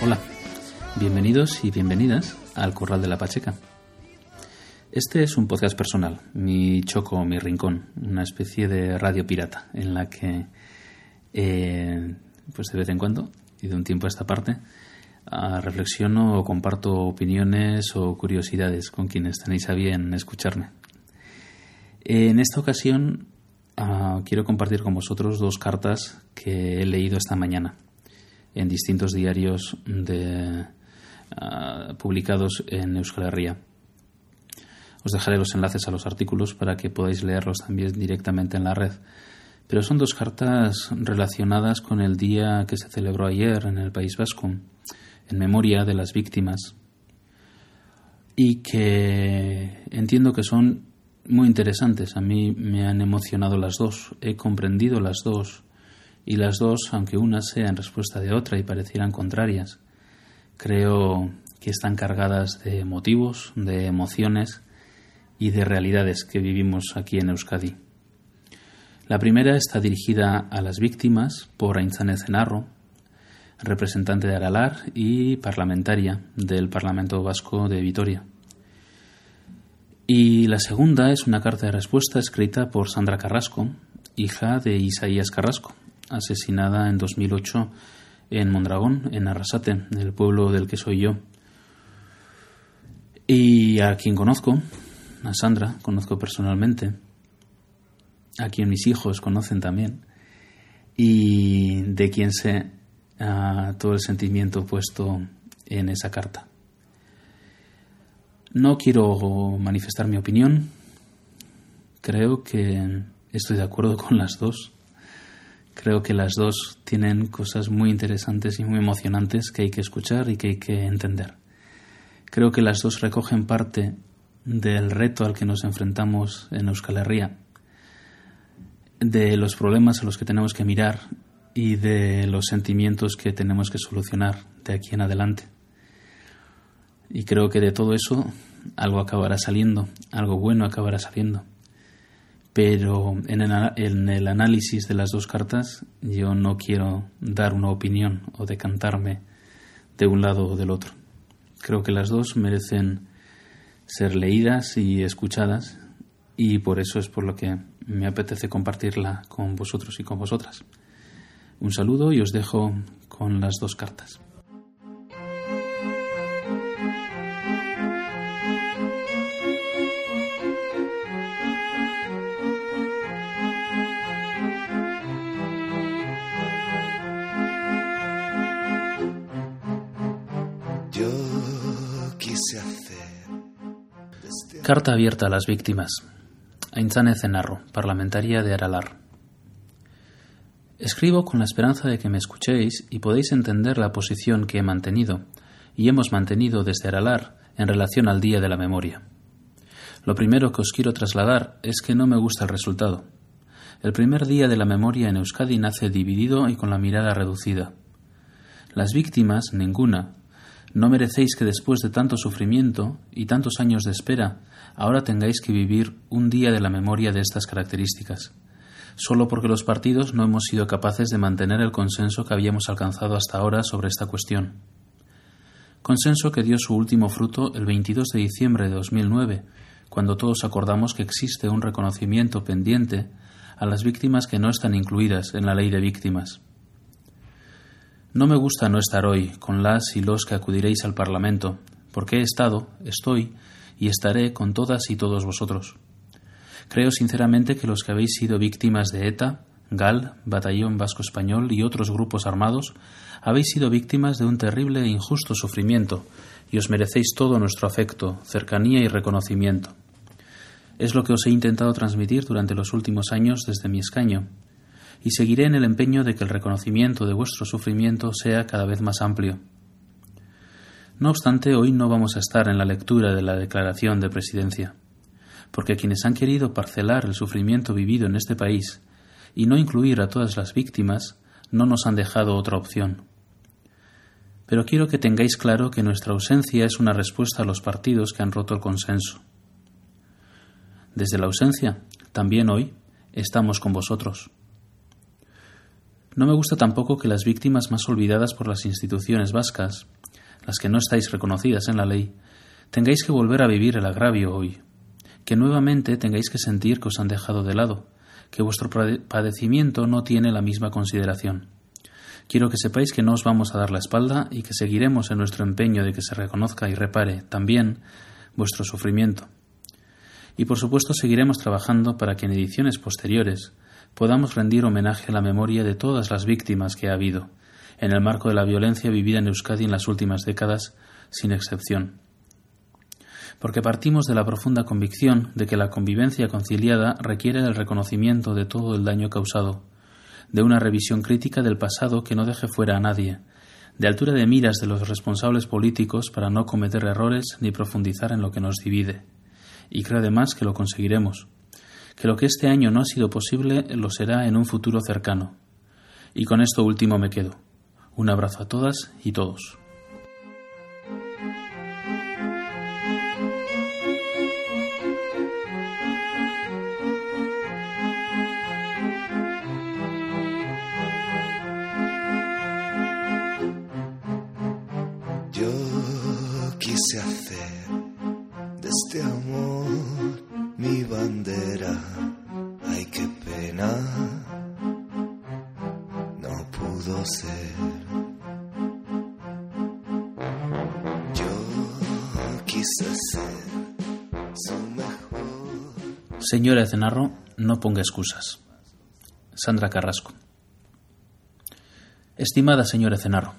Hola, bienvenidos y bienvenidas al Corral de la Pacheca. Este es un podcast personal, mi choco, mi rincón, una especie de radio pirata en la que, eh, pues de vez en cuando y de un tiempo a esta parte, ah, reflexiono o comparto opiniones o curiosidades con quienes tenéis a bien escucharme. En esta ocasión ah, quiero compartir con vosotros dos cartas que he leído esta mañana en distintos diarios de, ah, publicados en Euskal Herria. Os dejaré los enlaces a los artículos para que podáis leerlos también directamente en la red. Pero son dos cartas relacionadas con el día que se celebró ayer en el País Vasco, en memoria de las víctimas, y que entiendo que son muy interesantes. A mí me han emocionado las dos, he comprendido las dos y las dos, aunque una sea en respuesta de otra y parecieran contrarias, creo que están cargadas de motivos, de emociones y de realidades que vivimos aquí en Euskadi. La primera está dirigida a las víctimas por Ainzane Zenarro, representante de Aralar y parlamentaria del Parlamento Vasco de Vitoria. Y la segunda es una carta de respuesta escrita por Sandra Carrasco, hija de Isaías Carrasco, asesinada en 2008 en Mondragón, en Arrasate, el pueblo del que soy yo. Y a quien conozco, a Sandra, conozco personalmente, a quien mis hijos conocen también, y de quien sé todo el sentimiento puesto en esa carta. No quiero manifestar mi opinión, creo que estoy de acuerdo con las dos Creo que las dos tienen cosas muy interesantes y muy emocionantes que hay que escuchar y que hay que entender. Creo que las dos recogen parte del reto al que nos enfrentamos en Euskal Herria, de los problemas a los que tenemos que mirar y de los sentimientos que tenemos que solucionar de aquí en adelante. Y creo que de todo eso algo acabará saliendo, algo bueno acabará saliendo pero en el, análisis de las dos cartas yo no quiero dar una opinión o decantarme de un lado o del otro. Creo que las dos merecen ser leídas y escuchadas y por eso es por lo que me apetece compartirla con vosotros y con vosotras. Un saludo y os dejo con las dos cartas. Carta abierta a las víctimas. Ainzane Cenarro, parlamentaria de Aralar. Escribo con la esperanza de que me escuchéis y podéis entender la posición que he mantenido y hemos mantenido desde Aralar en relación al Día de la Memoria. Lo primero que os quiero trasladar es que no me gusta el resultado. El primer Día de la Memoria en Euskadi nace dividido y con la mirada reducida. Las víctimas, ninguna, no merecéis que después de tanto sufrimiento y tantos años de espera, ahora tengáis que vivir un día de la memoria de estas características, solo porque los partidos no hemos sido capaces de mantener el consenso que habíamos alcanzado hasta ahora sobre esta cuestión. Consenso que dio su último fruto el 22 de diciembre de 2009, cuando todos acordamos que existe un reconocimiento pendiente a las víctimas que no están incluidas en la ley de víctimas. No me gusta no estar hoy con las y los que acudiréis al Parlamento, porque he estado, estoy y estaré con todas y todos vosotros. Creo sinceramente que los que habéis sido víctimas de ETA, GAL, Batallón Vasco Español y otros grupos armados, habéis sido víctimas de un terrible e injusto sufrimiento y os merecéis todo nuestro afecto, cercanía y reconocimiento. Es lo que os he intentado transmitir durante los últimos años desde mi escaño, y seguiré en el empeño de que el reconocimiento de vuestro sufrimiento sea cada vez más amplio. No obstante, hoy no vamos a estar en la lectura de la declaración de presidencia, porque quienes han querido parcelar el sufrimiento vivido en este país y no incluir a todas las víctimas no nos han dejado otra opción. Pero quiero que tengáis claro que nuestra ausencia es una respuesta a los partidos que han roto el consenso. Desde la ausencia, también hoy, estamos con vosotros. No me gusta tampoco que las víctimas más olvidadas por las instituciones vascas, las que no estáis reconocidas en la ley, tengáis que volver a vivir el agravio hoy, que nuevamente tengáis que sentir que os han dejado de lado, que vuestro padecimiento no tiene la misma consideración. Quiero que sepáis que no os vamos a dar la espalda y que seguiremos en nuestro empeño de que se reconozca y repare también vuestro sufrimiento. Y por supuesto seguiremos trabajando para que en ediciones posteriores podamos rendir homenaje a la memoria de todas las víctimas que ha habido, en el marco de la violencia vivida en Euskadi en las últimas décadas, sin excepción porque partimos de la profunda convicción de que la convivencia conciliada requiere del reconocimiento de todo el daño causado, de una revisión crítica del pasado que no deje fuera a nadie, de altura de miras de los responsables políticos para no cometer errores ni profundizar en lo que nos divide. Y creo además que lo conseguiremos, que lo que este año no ha sido posible lo será en un futuro cercano. Y con esto último me quedo. Un abrazo a todas y todos. Señora Cenarro, no ponga excusas. Sandra Carrasco. Estimada señora Cenarro,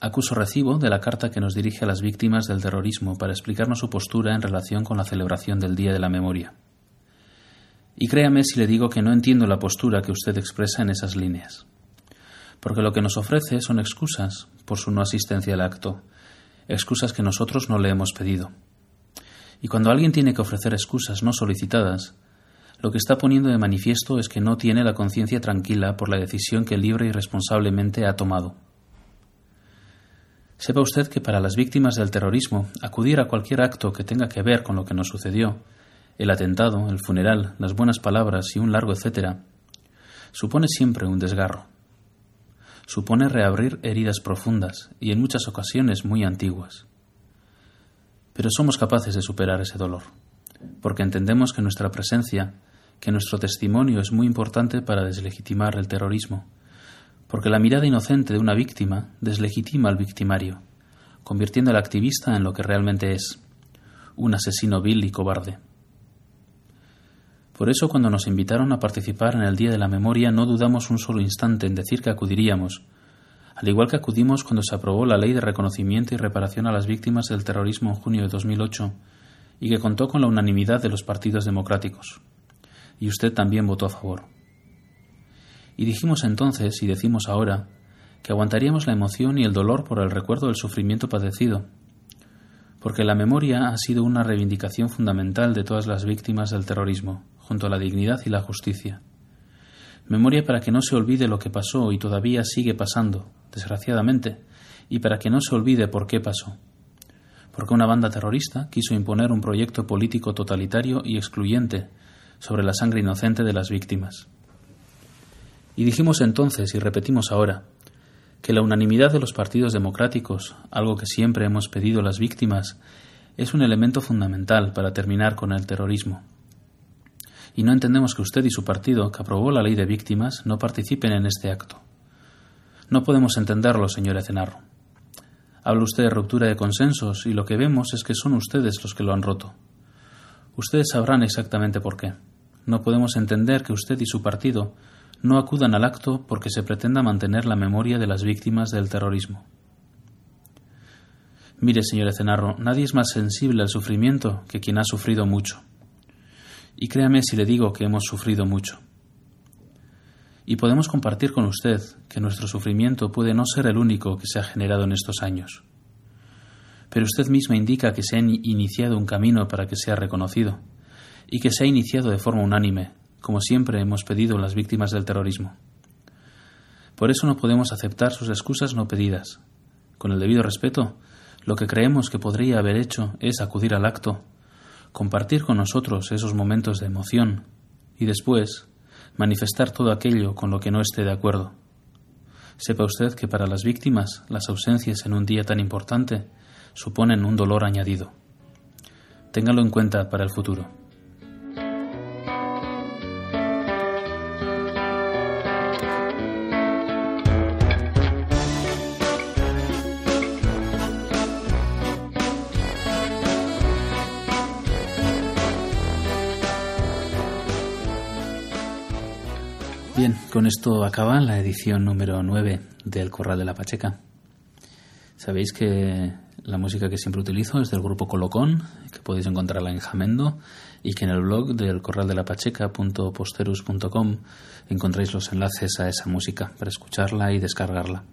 acuso recibo de la carta que nos dirige a las víctimas del terrorismo para explicarnos su postura en relación con la celebración del Día de la Memoria. Y créame si le digo que no entiendo la postura que usted expresa en esas líneas. Porque lo que nos ofrece son excusas por su no asistencia al acto, excusas que nosotros no le hemos pedido. Y cuando alguien tiene que ofrecer excusas no solicitadas, lo que está poniendo de manifiesto es que no tiene la conciencia tranquila por la decisión que libre y responsablemente ha tomado. Sepa usted que para las víctimas del terrorismo, acudir a cualquier acto que tenga que ver con lo que nos sucedió, el atentado, el funeral, las buenas palabras y un largo etcétera, supone siempre un desgarro. Supone reabrir heridas profundas y en muchas ocasiones muy antiguas. Pero somos capaces de superar ese dolor, porque entendemos que nuestra presencia, que nuestro testimonio es muy importante para deslegitimar el terrorismo, porque la mirada inocente de una víctima deslegitima al victimario, convirtiendo al activista en lo que realmente es, un asesino vil y cobarde. Por eso cuando nos invitaron a participar en el Día de la Memoria no dudamos un solo instante en decir que acudiríamos, al igual que acudimos cuando se aprobó la Ley de Reconocimiento y Reparación a las Víctimas del Terrorismo en junio de 2008 y que contó con la unanimidad de los partidos democráticos. Y usted también votó a favor. Y dijimos entonces, y decimos ahora, que aguantaríamos la emoción y el dolor por el recuerdo del sufrimiento padecido, porque la memoria ha sido una reivindicación fundamental de todas las víctimas del terrorismo, junto a la dignidad y la justicia. Memoria para que no se olvide lo que pasó y todavía sigue pasando, desgraciadamente, y para que no se olvide por qué pasó. Porque una banda terrorista quiso imponer un proyecto político totalitario y excluyente sobre la sangre inocente de las víctimas. Y dijimos entonces, y repetimos ahora, que la unanimidad de los partidos democráticos, algo que siempre hemos pedido las víctimas, es un elemento fundamental para terminar con el terrorismo. Y no entendemos que usted y su partido, que aprobó la ley de víctimas, no participen en este acto. No podemos entenderlo, señor Ecenarro. Habla usted de ruptura de consensos y lo que vemos es que son ustedes los que lo han roto. Ustedes sabrán exactamente por qué. No podemos entender que usted y su partido no acudan al acto porque se pretenda mantener la memoria de las víctimas del terrorismo. Mire, señor Ecenarro, nadie es más sensible al sufrimiento que quien ha sufrido mucho. Y créame si le digo que hemos sufrido mucho y podemos compartir con usted que nuestro sufrimiento puede no ser el único que se ha generado en estos años. Pero usted misma indica que se ha iniciado un camino para que sea reconocido y que se ha iniciado de forma unánime, como siempre hemos pedido las víctimas del terrorismo. Por eso no podemos aceptar sus excusas no pedidas. Con el debido respeto, lo que creemos que podría haber hecho es acudir al acto, compartir con nosotros esos momentos de emoción y después manifestar todo aquello con lo que no esté de acuerdo. Sepa usted que para las víctimas las ausencias en un día tan importante suponen un dolor añadido. Téngalo en cuenta para el futuro. Bien, con esto acaba la edición número 9 del Corral de la Pacheca. Sabéis que la música que siempre utilizo es del grupo Colocón, que podéis encontrarla en Jamendo, y que en el blog del corral de la pacheca.posterus.com encontráis los enlaces a esa música para escucharla y descargarla.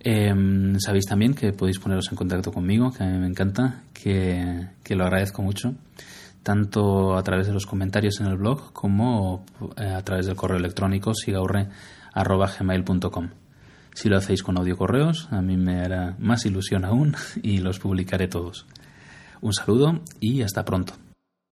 Em, sabéis también que podéis poneros en contacto conmigo, que a mí me encanta, que, que lo agradezco mucho tanto a través de los comentarios en el blog como eh, a través del correo electrónico sigaurre.gmail.com. Si lo hacéis con audio correos, a mí me hará más ilusión aún y los publicaré todos. Un saludo y hasta pronto.